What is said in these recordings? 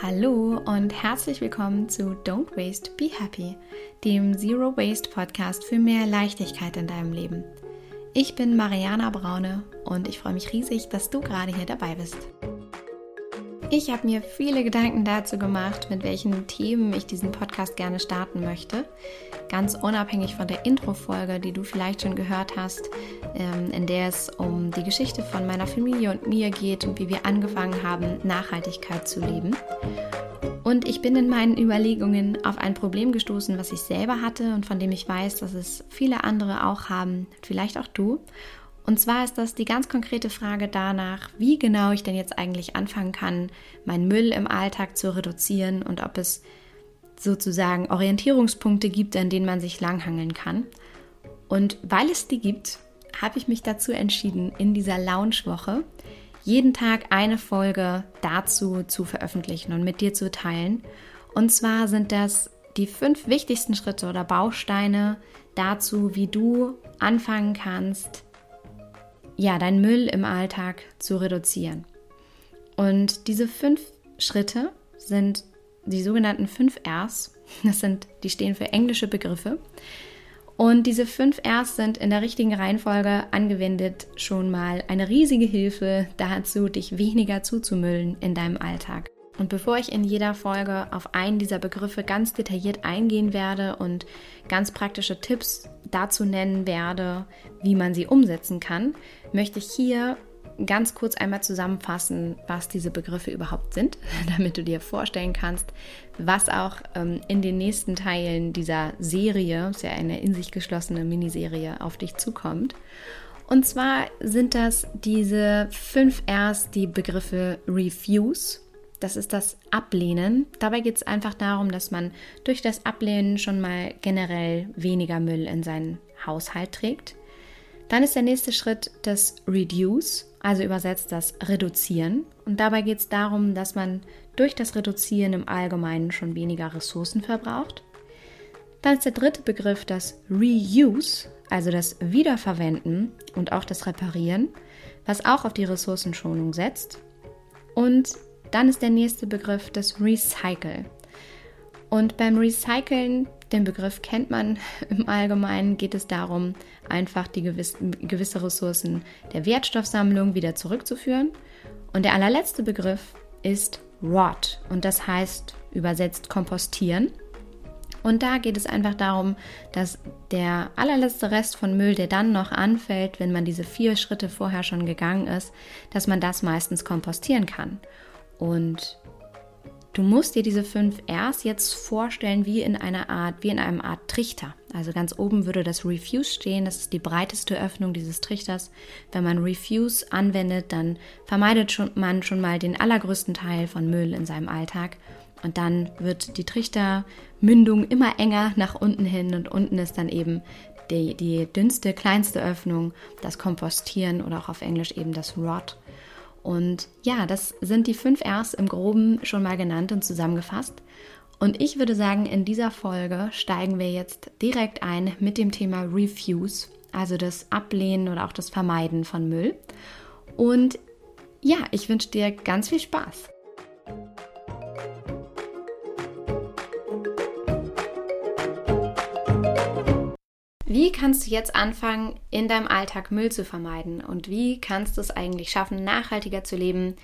Hallo und herzlich willkommen zu Don't Waste, Be Happy, dem Zero Waste Podcast für mehr Leichtigkeit in deinem Leben. Ich bin Mariana Braune und ich freue mich riesig, dass du gerade hier dabei bist. Ich habe mir viele Gedanken dazu gemacht, mit welchen Themen ich diesen Podcast gerne starten möchte. Ganz unabhängig von der Intro-Folge, die du vielleicht schon gehört hast, ähm, in der es um die Geschichte von meiner Familie und mir geht und wie wir angefangen haben, Nachhaltigkeit zu leben. Und ich bin in meinen Überlegungen auf ein Problem gestoßen, was ich selber hatte und von dem ich weiß, dass es viele andere auch haben, vielleicht auch du. Und zwar ist das die ganz konkrete Frage danach, wie genau ich denn jetzt eigentlich anfangen kann, meinen Müll im Alltag zu reduzieren und ob es sozusagen Orientierungspunkte gibt, an denen man sich langhangeln kann. Und weil es die gibt, habe ich mich dazu entschieden, in dieser Launchwoche jeden Tag eine Folge dazu zu veröffentlichen und mit dir zu teilen. Und zwar sind das die fünf wichtigsten Schritte oder Bausteine dazu, wie du anfangen kannst, ja, deinen Müll im Alltag zu reduzieren. Und diese fünf Schritte sind die sogenannten fünf Rs. Das sind, die stehen für englische Begriffe. Und diese fünf Rs sind in der richtigen Reihenfolge angewendet schon mal eine riesige Hilfe dazu, dich weniger zuzumüllen in deinem Alltag. Und bevor ich in jeder Folge auf einen dieser Begriffe ganz detailliert eingehen werde und ganz praktische Tipps dazu nennen werde, wie man sie umsetzen kann, möchte ich hier ganz kurz einmal zusammenfassen, was diese Begriffe überhaupt sind, damit du dir vorstellen kannst, was auch ähm, in den nächsten Teilen dieser Serie, ist ja eine in sich geschlossene Miniserie, auf dich zukommt. Und zwar sind das diese fünf Rs, die Begriffe Refuse, das ist das Ablehnen. Dabei geht es einfach darum, dass man durch das Ablehnen schon mal generell weniger Müll in seinen Haushalt trägt. Dann ist der nächste Schritt das Reduce, also übersetzt das Reduzieren. Und dabei geht es darum, dass man durch das Reduzieren im Allgemeinen schon weniger Ressourcen verbraucht. Dann ist der dritte Begriff das Reuse, also das Wiederverwenden und auch das Reparieren, was auch auf die Ressourcenschonung setzt. Und dann ist der nächste Begriff das Recycle. Und beim Recyceln, den Begriff kennt man im Allgemeinen, geht es darum, einfach die gewiss, gewisse Ressourcen der Wertstoffsammlung wieder zurückzuführen. Und der allerletzte Begriff ist Rot und das heißt übersetzt kompostieren. Und da geht es einfach darum, dass der allerletzte Rest von Müll, der dann noch anfällt, wenn man diese vier Schritte vorher schon gegangen ist, dass man das meistens kompostieren kann. Und du musst dir diese fünf Rs jetzt vorstellen wie in einer Art, wie in einem Art Trichter. Also ganz oben würde das Refuse stehen. Das ist die breiteste Öffnung dieses Trichters. Wenn man Refuse anwendet, dann vermeidet schon, man schon mal den allergrößten Teil von Müll in seinem Alltag. Und dann wird die Trichtermündung immer enger nach unten hin und unten ist dann eben die, die dünnste, kleinste Öffnung, das Kompostieren oder auch auf Englisch eben das Rot. Und ja, das sind die fünf Rs im groben schon mal genannt und zusammengefasst. Und ich würde sagen, in dieser Folge steigen wir jetzt direkt ein mit dem Thema Refuse, also das Ablehnen oder auch das Vermeiden von Müll. Und ja, ich wünsche dir ganz viel Spaß. Wie kannst du jetzt anfangen, in deinem Alltag Müll zu vermeiden? Und wie kannst du es eigentlich schaffen, nachhaltiger zu leben?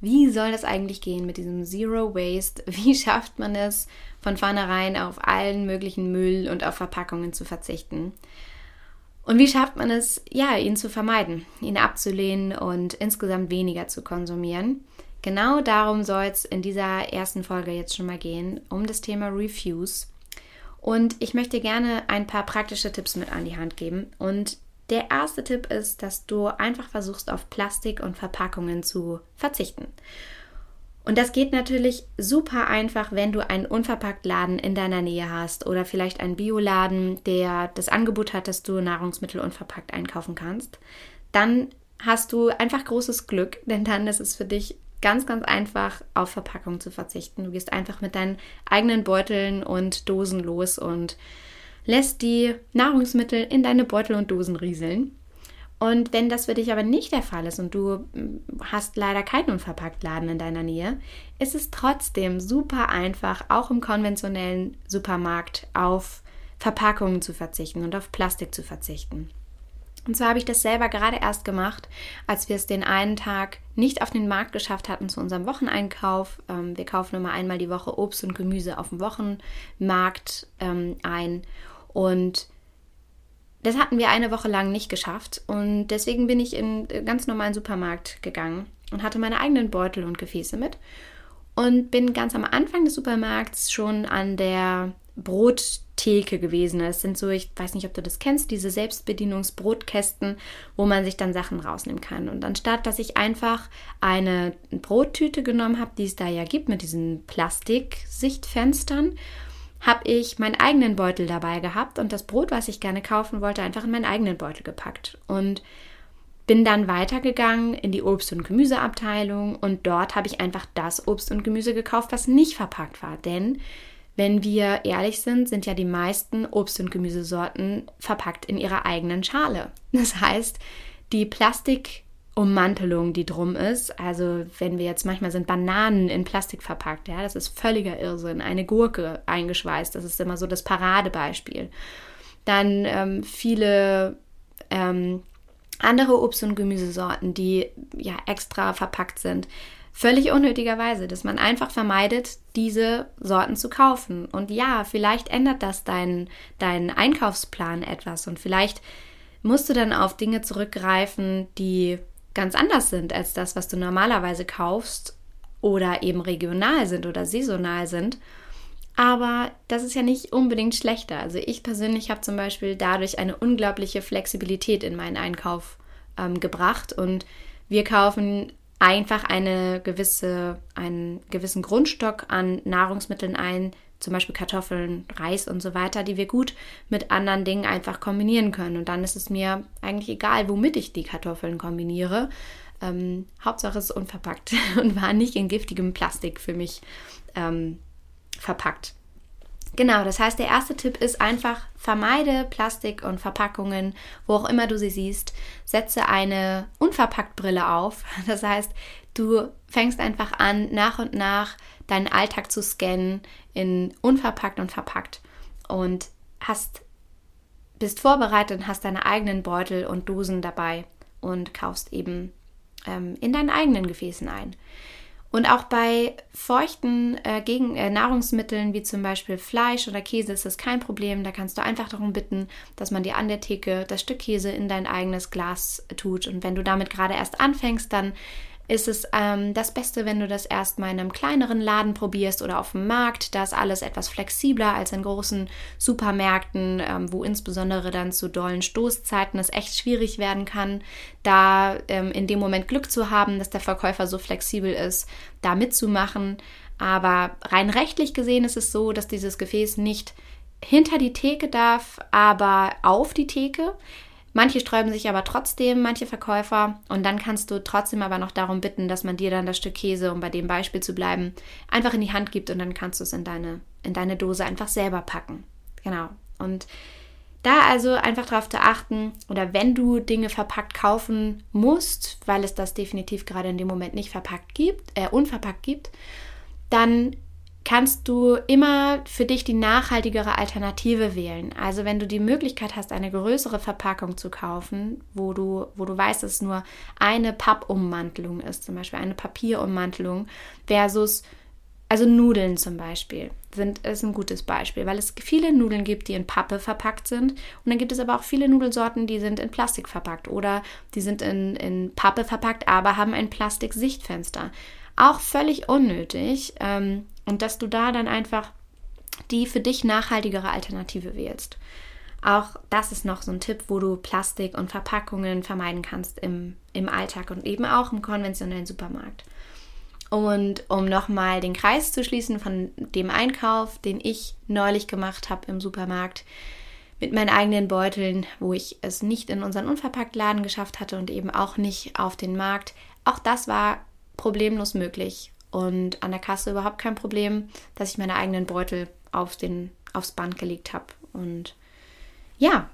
Wie soll das eigentlich gehen mit diesem Zero Waste? Wie schafft man es, von vornherein auf allen möglichen Müll und auf Verpackungen zu verzichten? Und wie schafft man es, ja, ihn zu vermeiden, ihn abzulehnen und insgesamt weniger zu konsumieren? Genau darum soll es in dieser ersten Folge jetzt schon mal gehen, um das Thema Refuse. Und ich möchte gerne ein paar praktische Tipps mit an die Hand geben. Und der erste Tipp ist, dass du einfach versuchst, auf Plastik und Verpackungen zu verzichten. Und das geht natürlich super einfach, wenn du einen Unverpacktladen in deiner Nähe hast oder vielleicht einen Bioladen, der das Angebot hat, dass du Nahrungsmittel unverpackt einkaufen kannst. Dann hast du einfach großes Glück, denn dann ist es für dich ganz, ganz einfach auf Verpackung zu verzichten. Du gehst einfach mit deinen eigenen Beuteln und Dosen los und lässt die Nahrungsmittel in deine Beutel und Dosen rieseln. Und wenn das für dich aber nicht der Fall ist und du hm, hast leider keinen Unverpacktladen in deiner Nähe, ist es trotzdem super einfach, auch im konventionellen Supermarkt auf Verpackungen zu verzichten und auf Plastik zu verzichten. Und zwar habe ich das selber gerade erst gemacht, als wir es den einen Tag nicht auf den Markt geschafft hatten zu unserem Wocheneinkauf. Ähm, wir kaufen immer einmal die Woche Obst und Gemüse auf dem Wochenmarkt ähm, ein. Und das hatten wir eine Woche lang nicht geschafft und deswegen bin ich in einen ganz normalen Supermarkt gegangen und hatte meine eigenen Beutel und Gefäße mit und bin ganz am Anfang des Supermarkts schon an der Brottheke gewesen. Das sind so, ich weiß nicht, ob du das kennst, diese Selbstbedienungsbrotkästen, wo man sich dann Sachen rausnehmen kann. Und anstatt, dass ich einfach eine Brottüte genommen habe, die es da ja gibt, mit diesen Plastiksichtfenstern, habe ich meinen eigenen Beutel dabei gehabt und das Brot, was ich gerne kaufen wollte, einfach in meinen eigenen Beutel gepackt. Und bin dann weitergegangen in die Obst- und Gemüseabteilung und dort habe ich einfach das Obst und Gemüse gekauft, was nicht verpackt war. Denn wenn wir ehrlich sind, sind ja die meisten Obst- und Gemüsesorten verpackt in ihrer eigenen Schale. Das heißt, die Plastik Ummantelung, die drum ist. Also wenn wir jetzt manchmal sind Bananen in Plastik verpackt, ja, das ist völliger Irrsinn. Eine Gurke eingeschweißt, das ist immer so das Paradebeispiel. Dann ähm, viele ähm, andere Obst- und Gemüsesorten, die ja extra verpackt sind. Völlig unnötigerweise, dass man einfach vermeidet, diese Sorten zu kaufen. Und ja, vielleicht ändert das deinen, deinen Einkaufsplan etwas und vielleicht musst du dann auf Dinge zurückgreifen, die ganz anders sind als das, was du normalerweise kaufst oder eben regional sind oder saisonal sind. Aber das ist ja nicht unbedingt schlechter. Also ich persönlich habe zum Beispiel dadurch eine unglaubliche Flexibilität in meinen Einkauf ähm, gebracht und wir kaufen einfach eine gewisse, einen gewissen Grundstock an Nahrungsmitteln ein, zum Beispiel Kartoffeln, Reis und so weiter, die wir gut mit anderen Dingen einfach kombinieren können. Und dann ist es mir eigentlich egal, womit ich die Kartoffeln kombiniere. Ähm, Hauptsache es ist unverpackt und war nicht in giftigem Plastik für mich ähm, verpackt. Genau, das heißt, der erste Tipp ist einfach, vermeide Plastik und Verpackungen, wo auch immer du sie siehst. Setze eine Unverpackt-Brille auf. Das heißt, du fängst einfach an, nach und nach deinen Alltag zu scannen in unverpackt und verpackt und hast bist vorbereitet und hast deine eigenen Beutel und Dosen dabei und kaufst eben ähm, in deinen eigenen Gefäßen ein. Und auch bei feuchten äh, Gegen äh, Nahrungsmitteln wie zum Beispiel Fleisch oder Käse ist das kein Problem. Da kannst du einfach darum bitten, dass man dir an der Theke das Stück Käse in dein eigenes Glas tut. Und wenn du damit gerade erst anfängst, dann ist es ähm, das Beste, wenn du das erstmal in einem kleineren Laden probierst oder auf dem Markt. Da ist alles etwas flexibler als in großen Supermärkten, ähm, wo insbesondere dann zu dollen Stoßzeiten es echt schwierig werden kann, da ähm, in dem Moment Glück zu haben, dass der Verkäufer so flexibel ist, da mitzumachen. Aber rein rechtlich gesehen ist es so, dass dieses Gefäß nicht hinter die Theke darf, aber auf die Theke. Manche sträuben sich aber trotzdem, manche Verkäufer. Und dann kannst du trotzdem aber noch darum bitten, dass man dir dann das Stück Käse, um bei dem Beispiel zu bleiben, einfach in die Hand gibt und dann kannst du es in deine, in deine Dose einfach selber packen. Genau. Und da also einfach darauf zu achten, oder wenn du Dinge verpackt kaufen musst, weil es das definitiv gerade in dem Moment nicht verpackt gibt, äh, unverpackt gibt, dann kannst du immer für dich die nachhaltigere Alternative wählen. Also wenn du die Möglichkeit hast, eine größere Verpackung zu kaufen, wo du, wo du weißt, dass es nur eine Pappummantelung ist, zum Beispiel eine Papierummantelung, versus, also Nudeln zum Beispiel, sind, ist ein gutes Beispiel, weil es viele Nudeln gibt, die in Pappe verpackt sind. Und dann gibt es aber auch viele Nudelsorten, die sind in Plastik verpackt oder die sind in, in Pappe verpackt, aber haben ein Plastiksichtfenster. Auch völlig unnötig. Ähm, und dass du da dann einfach die für dich nachhaltigere Alternative wählst. Auch das ist noch so ein Tipp, wo du Plastik und Verpackungen vermeiden kannst im, im Alltag und eben auch im konventionellen Supermarkt. Und um nochmal den Kreis zu schließen von dem Einkauf, den ich neulich gemacht habe im Supermarkt, mit meinen eigenen Beuteln, wo ich es nicht in unseren Unverpacktladen geschafft hatte und eben auch nicht auf den Markt. Auch das war problemlos möglich und an der Kasse überhaupt kein Problem, dass ich meine eigenen Beutel auf den, aufs Band gelegt habe. Und ja,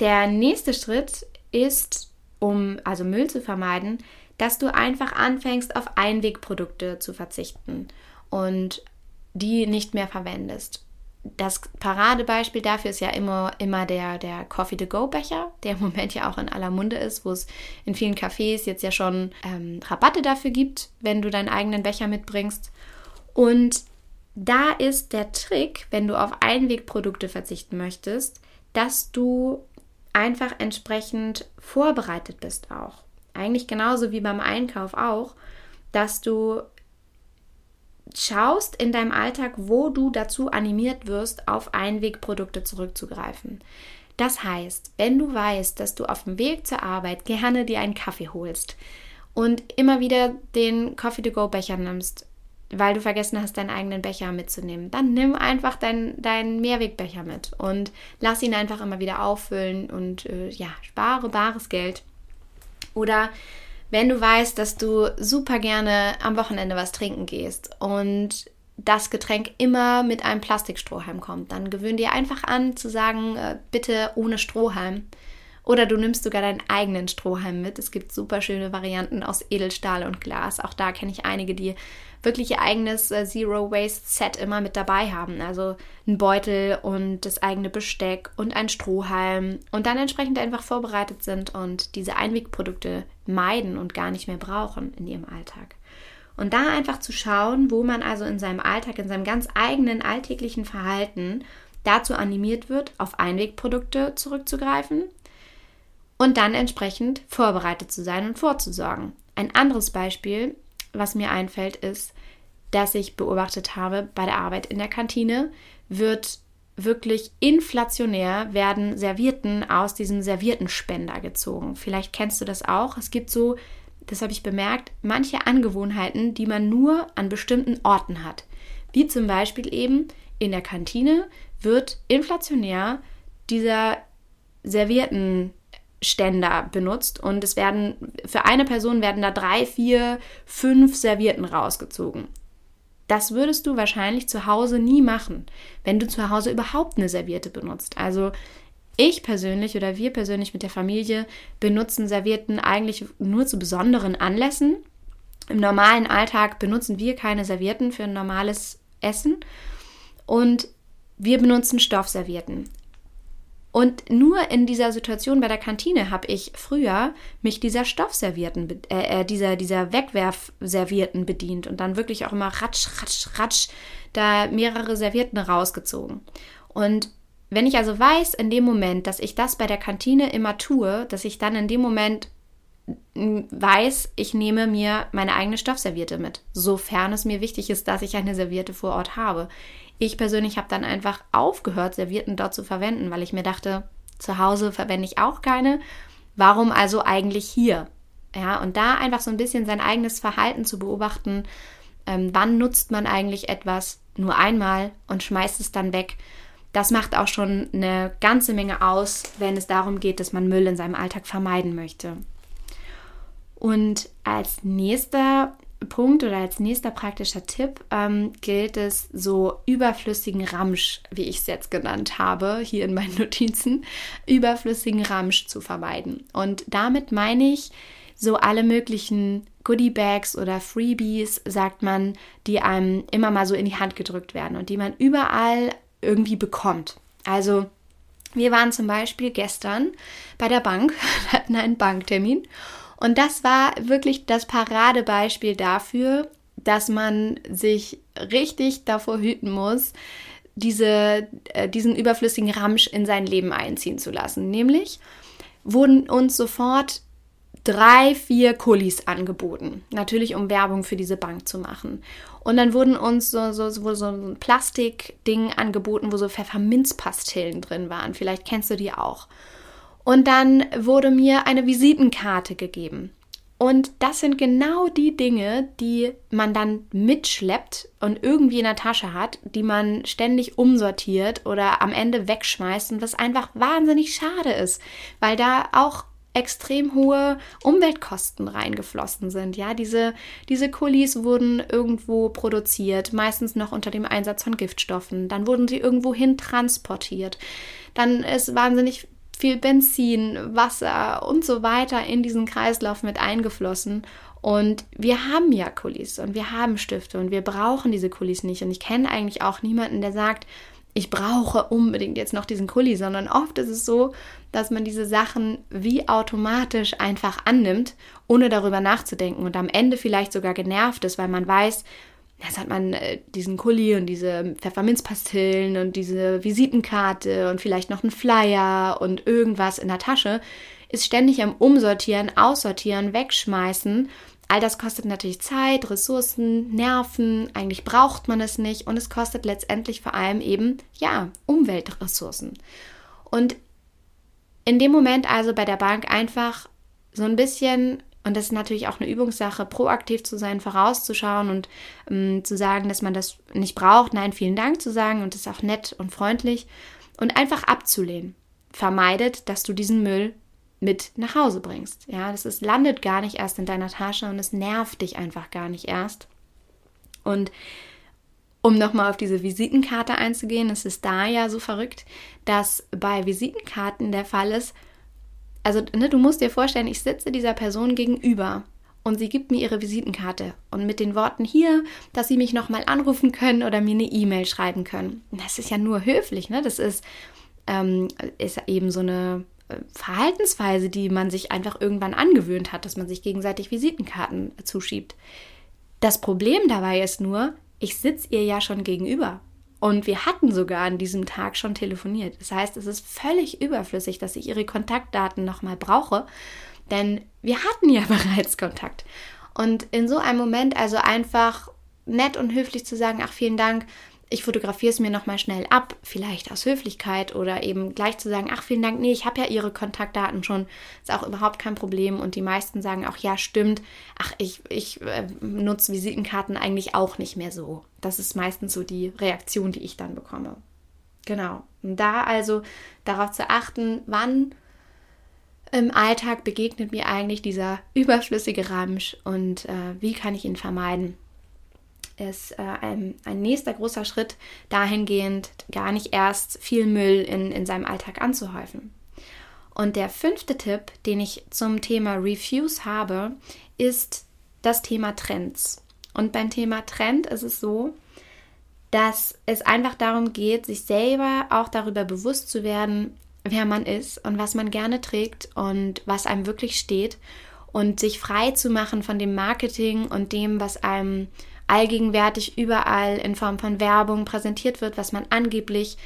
der nächste Schritt ist um also Müll zu vermeiden, dass du einfach anfängst, auf Einwegprodukte zu verzichten und die nicht mehr verwendest. Das Paradebeispiel dafür ist ja immer, immer der, der Coffee-to-Go-Becher, der im Moment ja auch in aller Munde ist, wo es in vielen Cafés jetzt ja schon ähm, Rabatte dafür gibt, wenn du deinen eigenen Becher mitbringst. Und da ist der Trick, wenn du auf Einwegprodukte verzichten möchtest, dass du einfach entsprechend vorbereitet bist auch. Eigentlich genauso wie beim Einkauf auch, dass du schaust in deinem Alltag, wo du dazu animiert wirst, auf Einwegprodukte zurückzugreifen. Das heißt, wenn du weißt, dass du auf dem Weg zur Arbeit gerne dir einen Kaffee holst und immer wieder den Coffee-to-go-Becher nimmst, weil du vergessen hast, deinen eigenen Becher mitzunehmen, dann nimm einfach deinen dein Mehrwegbecher mit und lass ihn einfach immer wieder auffüllen und äh, ja, spare bares Geld. Oder wenn du weißt, dass du super gerne am Wochenende was trinken gehst und das Getränk immer mit einem Plastikstrohhalm kommt, dann gewöhn dir einfach an zu sagen, äh, bitte ohne Strohhalm. Oder du nimmst sogar deinen eigenen Strohhalm mit. Es gibt super schöne Varianten aus Edelstahl und Glas. Auch da kenne ich einige, die wirklich ihr eigenes äh, Zero Waste Set immer mit dabei haben. Also ein Beutel und das eigene Besteck und ein Strohhalm und dann entsprechend einfach vorbereitet sind und diese Einwegprodukte meiden und gar nicht mehr brauchen in ihrem Alltag. Und da einfach zu schauen, wo man also in seinem Alltag, in seinem ganz eigenen alltäglichen Verhalten dazu animiert wird, auf Einwegprodukte zurückzugreifen und dann entsprechend vorbereitet zu sein und vorzusorgen. Ein anderes Beispiel was mir einfällt, ist, dass ich beobachtet habe, bei der Arbeit in der Kantine wird wirklich inflationär werden Servierten aus diesem Serviertenspender gezogen. Vielleicht kennst du das auch. Es gibt so, das habe ich bemerkt, manche Angewohnheiten, die man nur an bestimmten Orten hat. Wie zum Beispiel eben in der Kantine wird inflationär dieser Servierten Ständer benutzt und es werden für eine Person werden da drei, vier, fünf Servietten rausgezogen. Das würdest du wahrscheinlich zu Hause nie machen, wenn du zu Hause überhaupt eine Serviette benutzt. Also ich persönlich oder wir persönlich mit der Familie benutzen Servietten eigentlich nur zu besonderen Anlässen. Im normalen Alltag benutzen wir keine Servietten für ein normales Essen und wir benutzen Stoffservietten. Und nur in dieser Situation bei der Kantine habe ich früher mich dieser Stoffservierten, äh, äh, dieser, dieser Wegwerfservierten bedient und dann wirklich auch immer ratsch, ratsch, ratsch da mehrere Servietten rausgezogen. Und wenn ich also weiß, in dem Moment, dass ich das bei der Kantine immer tue, dass ich dann in dem Moment weiß, ich nehme mir meine eigene Stoffserviette mit, sofern es mir wichtig ist, dass ich eine Serviette vor Ort habe. Ich persönlich habe dann einfach aufgehört, Servietten dort zu verwenden, weil ich mir dachte, zu Hause verwende ich auch keine. Warum also eigentlich hier? Ja, und da einfach so ein bisschen sein eigenes Verhalten zu beobachten. Ähm, wann nutzt man eigentlich etwas nur einmal und schmeißt es dann weg? Das macht auch schon eine ganze Menge aus, wenn es darum geht, dass man Müll in seinem Alltag vermeiden möchte. Und als nächster Punkt oder als nächster praktischer Tipp ähm, gilt es, so überflüssigen Ramsch, wie ich es jetzt genannt habe, hier in meinen Notizen, überflüssigen Ramsch zu vermeiden. Und damit meine ich so alle möglichen Goodie Bags oder Freebies, sagt man, die einem immer mal so in die Hand gedrückt werden und die man überall irgendwie bekommt. Also wir waren zum Beispiel gestern bei der Bank, hatten einen Banktermin und das war wirklich das Paradebeispiel dafür, dass man sich richtig davor hüten muss, diese, äh, diesen überflüssigen Ramsch in sein Leben einziehen zu lassen. Nämlich wurden uns sofort drei, vier Kulis angeboten. Natürlich, um Werbung für diese Bank zu machen. Und dann wurden uns so, so, so, so ein Plastikding angeboten, wo so Pfefferminzpastillen drin waren. Vielleicht kennst du die auch. Und dann wurde mir eine Visitenkarte gegeben. Und das sind genau die Dinge, die man dann mitschleppt und irgendwie in der Tasche hat, die man ständig umsortiert oder am Ende wegschmeißt und was einfach wahnsinnig schade ist, weil da auch extrem hohe Umweltkosten reingeflossen sind. Ja, diese, diese Kulis wurden irgendwo produziert, meistens noch unter dem Einsatz von Giftstoffen. Dann wurden sie irgendwo hin transportiert. Dann ist wahnsinnig viel Benzin, Wasser und so weiter in diesen Kreislauf mit eingeflossen. Und wir haben ja Kulis und wir haben Stifte und wir brauchen diese Kulis nicht. Und ich kenne eigentlich auch niemanden, der sagt, ich brauche unbedingt jetzt noch diesen Kuli, sondern oft ist es so, dass man diese Sachen wie automatisch einfach annimmt, ohne darüber nachzudenken und am Ende vielleicht sogar genervt ist, weil man weiß, jetzt hat man äh, diesen Kuli und diese Pfefferminzpastillen und diese Visitenkarte und vielleicht noch einen Flyer und irgendwas in der Tasche, ist ständig am Umsortieren, Aussortieren, Wegschmeißen All das kostet natürlich Zeit, Ressourcen, Nerven. Eigentlich braucht man es nicht und es kostet letztendlich vor allem eben, ja, Umweltressourcen. Und in dem Moment also bei der Bank einfach so ein bisschen, und das ist natürlich auch eine Übungssache, proaktiv zu sein, vorauszuschauen und ähm, zu sagen, dass man das nicht braucht, nein, vielen Dank zu sagen und das ist auch nett und freundlich und einfach abzulehnen. Vermeidet, dass du diesen Müll mit nach Hause bringst. Ja, das ist, landet gar nicht erst in deiner Tasche und es nervt dich einfach gar nicht erst. Und um nochmal auf diese Visitenkarte einzugehen, es ist da ja so verrückt, dass bei Visitenkarten der Fall ist, also ne, du musst dir vorstellen, ich sitze dieser Person gegenüber und sie gibt mir ihre Visitenkarte und mit den Worten hier, dass sie mich nochmal anrufen können oder mir eine E-Mail schreiben können. Das ist ja nur höflich, ne? Das ist, ähm, ist eben so eine Verhaltensweise, die man sich einfach irgendwann angewöhnt hat, dass man sich gegenseitig Visitenkarten zuschiebt. Das Problem dabei ist nur, ich sitze ihr ja schon gegenüber. Und wir hatten sogar an diesem Tag schon telefoniert. Das heißt, es ist völlig überflüssig, dass ich ihre Kontaktdaten nochmal brauche, denn wir hatten ja bereits Kontakt. Und in so einem Moment also einfach nett und höflich zu sagen, ach vielen Dank, ich fotografiere es mir nochmal schnell ab, vielleicht aus Höflichkeit oder eben gleich zu sagen, ach vielen Dank, nee, ich habe ja Ihre Kontaktdaten schon, ist auch überhaupt kein Problem. Und die meisten sagen auch, ja, stimmt, ach, ich, ich äh, nutze Visitenkarten eigentlich auch nicht mehr so. Das ist meistens so die Reaktion, die ich dann bekomme. Genau. Und da also darauf zu achten, wann im Alltag begegnet mir eigentlich dieser überflüssige Ramsch und äh, wie kann ich ihn vermeiden ist äh, ein, ein, nächster großer Schritt dahingehend, gar nicht erst viel Müll in, in seinem Alltag anzuhäufen. Und der fünfte Tipp, den ich zum Thema Refuse habe, ist das Thema Trends. Und beim Thema Trend ist es so, dass es einfach darum geht, sich selber auch darüber bewusst zu werden, wer man ist und was man gerne trägt und was einem wirklich steht und sich frei zu machen von dem Marketing und dem, was einem allgegenwärtig überall in Form von Werbung präsentiert wird, was man angeblich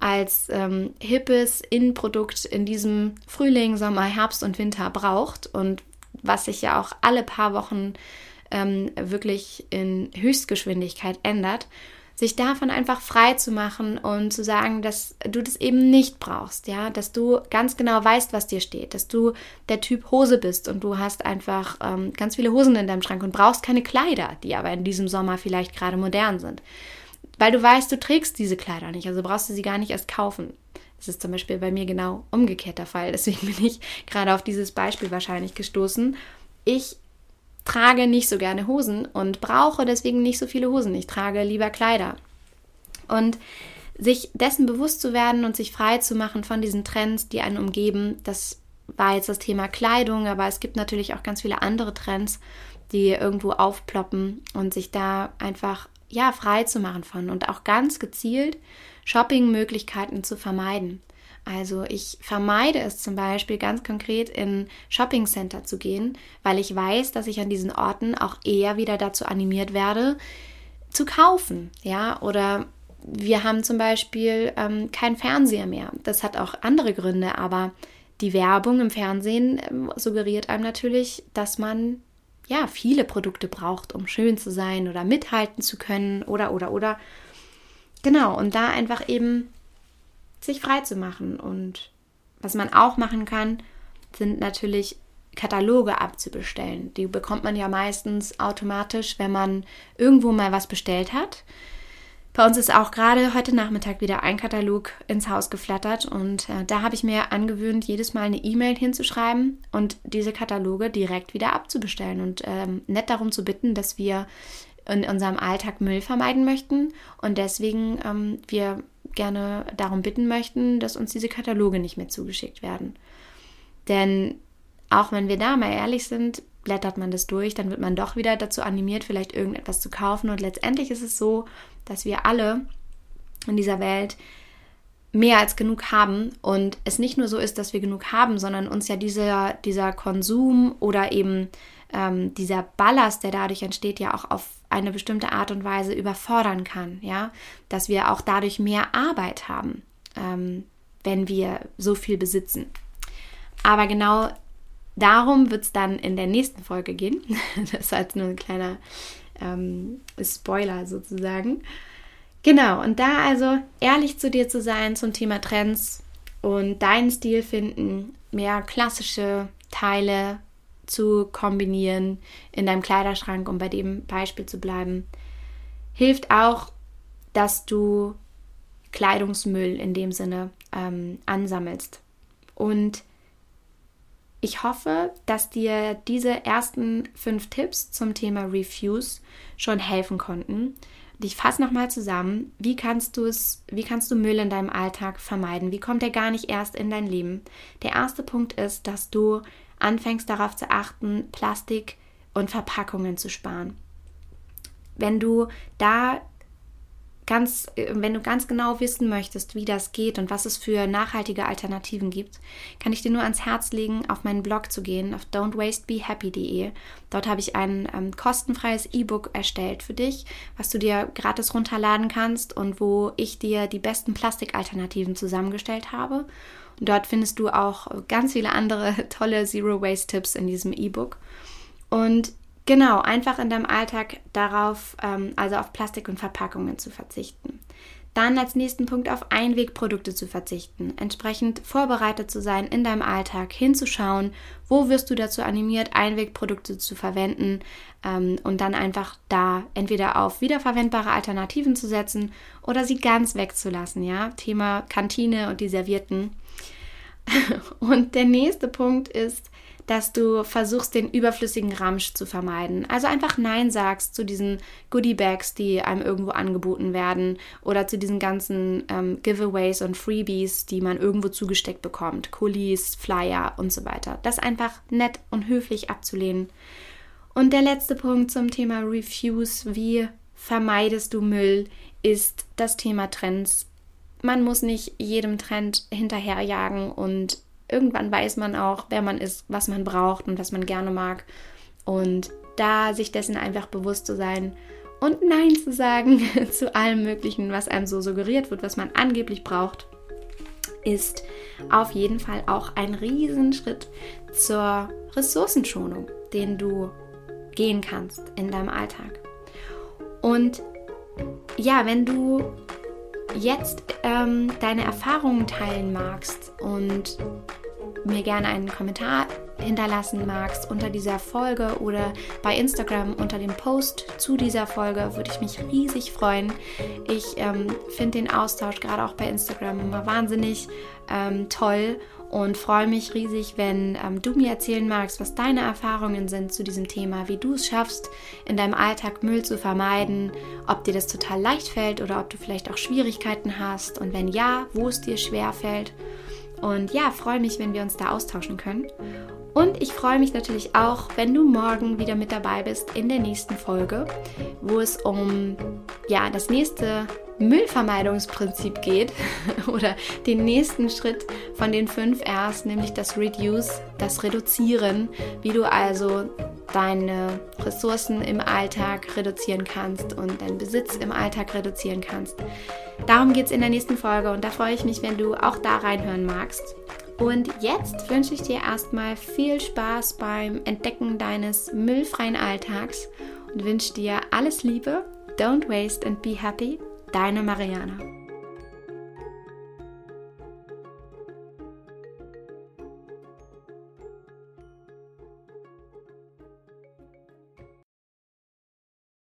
als ähm, hippes Innenprodukt in diesem Frühling, Sommer, Herbst und Winter braucht und was sich ja auch alle paar Wochen ähm, wirklich in Höchstgeschwindigkeit ändert sich davon einfach frei zu machen und zu sagen, dass du das eben nicht brauchst, ja, dass du ganz genau weißt, was dir steht, dass du der Typ Hose bist und du hast einfach ähm, ganz viele Hosen in deinem Schrank und brauchst keine Kleider, die aber in diesem Sommer vielleicht gerade modern sind, weil du weißt, du trägst diese Kleider nicht, also brauchst du sie gar nicht erst kaufen. Das ist zum Beispiel bei mir genau umgekehrt der Fall. Deswegen bin ich gerade auf dieses Beispiel wahrscheinlich gestoßen. Ich trage nicht so gerne Hosen und brauche deswegen nicht so viele Hosen. Ich trage lieber Kleider. Und sich dessen bewusst zu werden und sich frei zu machen von diesen Trends, die einen umgeben, das war jetzt das Thema Kleidung, aber es gibt natürlich auch ganz viele andere Trends, die irgendwo aufploppen und sich da einfach ja frei zu machen von und auch ganz gezielt Shoppingmöglichkeiten zu vermeiden. Also ich vermeide es zum Beispiel ganz konkret in Shoppingcenter zu gehen, weil ich weiß, dass ich an diesen Orten auch eher wieder dazu animiert werde, zu kaufen. Ja, oder wir haben zum Beispiel ähm, kein Fernseher mehr. Das hat auch andere Gründe, aber die Werbung im Fernsehen ähm, suggeriert einem natürlich, dass man ja viele Produkte braucht, um schön zu sein oder mithalten zu können oder oder oder. Genau, und da einfach eben sich frei zu machen. Und was man auch machen kann, sind natürlich Kataloge abzubestellen. Die bekommt man ja meistens automatisch, wenn man irgendwo mal was bestellt hat. Bei uns ist auch gerade heute Nachmittag wieder ein Katalog ins Haus geflattert und äh, da habe ich mir angewöhnt, jedes Mal eine E-Mail hinzuschreiben und diese Kataloge direkt wieder abzubestellen und ähm, nett darum zu bitten, dass wir in unserem Alltag Müll vermeiden möchten und deswegen ähm, wir gerne darum bitten möchten, dass uns diese Kataloge nicht mehr zugeschickt werden. Denn auch wenn wir da mal ehrlich sind, blättert man das durch, dann wird man doch wieder dazu animiert, vielleicht irgendetwas zu kaufen. Und letztendlich ist es so, dass wir alle in dieser Welt mehr als genug haben und es nicht nur so ist, dass wir genug haben, sondern uns ja dieser, dieser Konsum oder eben ähm, dieser Ballast, der dadurch entsteht, ja auch auf eine bestimmte Art und Weise überfordern kann, ja, dass wir auch dadurch mehr Arbeit haben, ähm, wenn wir so viel besitzen. Aber genau darum wird es dann in der nächsten Folge gehen. das war jetzt nur ein kleiner ähm, Spoiler sozusagen. Genau, und da also ehrlich zu dir zu sein zum Thema Trends und deinen Stil finden, mehr klassische Teile zu kombinieren in deinem Kleiderschrank, um bei dem Beispiel zu bleiben, hilft auch, dass du Kleidungsmüll in dem Sinne ähm, ansammelst. Und ich hoffe, dass dir diese ersten fünf Tipps zum Thema Refuse schon helfen konnten. Und ich fasse nochmal zusammen, wie kannst du wie kannst du Müll in deinem Alltag vermeiden? Wie kommt er gar nicht erst in dein Leben? Der erste Punkt ist, dass du anfängst darauf zu achten, Plastik und Verpackungen zu sparen. Wenn du da ganz, äh, wenn du ganz genau wissen möchtest, wie das geht und was es für nachhaltige Alternativen gibt, kann ich dir nur ans Herz legen, auf meinen Blog zu gehen, auf don'twastebehappy.de. Dort habe ich ein ähm, kostenfreies E-Book erstellt für dich, was du dir gratis runterladen kannst und wo ich dir die besten Plastikalternativen zusammengestellt habe. Und dort findest du auch ganz viele andere tolle Zero Waste Tipps in diesem E-Book. Und Genau, einfach in deinem Alltag darauf, ähm, also auf Plastik und Verpackungen zu verzichten. Dann als nächsten Punkt auf Einwegprodukte zu verzichten, entsprechend vorbereitet zu sein in deinem Alltag, hinzuschauen, wo wirst du dazu animiert, Einwegprodukte zu verwenden ähm, und dann einfach da entweder auf wiederverwendbare Alternativen zu setzen oder sie ganz wegzulassen, ja. Thema Kantine und die Servierten. und der nächste Punkt ist, dass du versuchst, den überflüssigen Ramsch zu vermeiden. Also einfach Nein sagst zu diesen Goodie-Bags, die einem irgendwo angeboten werden oder zu diesen ganzen ähm, Giveaways und Freebies, die man irgendwo zugesteckt bekommt. Kulis, Flyer und so weiter. Das einfach nett und höflich abzulehnen. Und der letzte Punkt zum Thema Refuse, wie vermeidest du Müll, ist das Thema Trends. Man muss nicht jedem Trend hinterherjagen und irgendwann weiß man auch, wer man ist, was man braucht und was man gerne mag. Und da sich dessen einfach bewusst zu sein und Nein zu sagen zu allem Möglichen, was einem so suggeriert wird, was man angeblich braucht, ist auf jeden Fall auch ein Riesenschritt zur Ressourcenschonung, den du gehen kannst in deinem Alltag. Und ja, wenn du jetzt ähm, deine Erfahrungen teilen magst und mir gerne einen Kommentar hinterlassen magst unter dieser Folge oder bei Instagram unter dem Post zu dieser Folge, würde ich mich riesig freuen. Ich ähm, finde den Austausch gerade auch bei Instagram immer wahnsinnig ähm, toll und freue mich riesig, wenn ähm, du mir erzählen magst, was deine Erfahrungen sind zu diesem Thema, wie du es schaffst, in deinem Alltag Müll zu vermeiden, ob dir das total leicht fällt oder ob du vielleicht auch Schwierigkeiten hast und wenn ja, wo es dir schwer fällt. Und ja, freue mich, wenn wir uns da austauschen können. Und ich freue mich natürlich auch, wenn du morgen wieder mit dabei bist in der nächsten Folge, wo es um ja, das nächste Müllvermeidungsprinzip geht oder den nächsten Schritt von den fünf Rs, nämlich das Reduce, das Reduzieren, wie du also deine Ressourcen im Alltag reduzieren kannst und deinen Besitz im Alltag reduzieren kannst. Darum geht es in der nächsten Folge und da freue ich mich, wenn du auch da reinhören magst. Und jetzt wünsche ich dir erstmal viel Spaß beim Entdecken deines müllfreien Alltags und wünsche dir alles Liebe. Don't waste and be happy. Deine Mariana.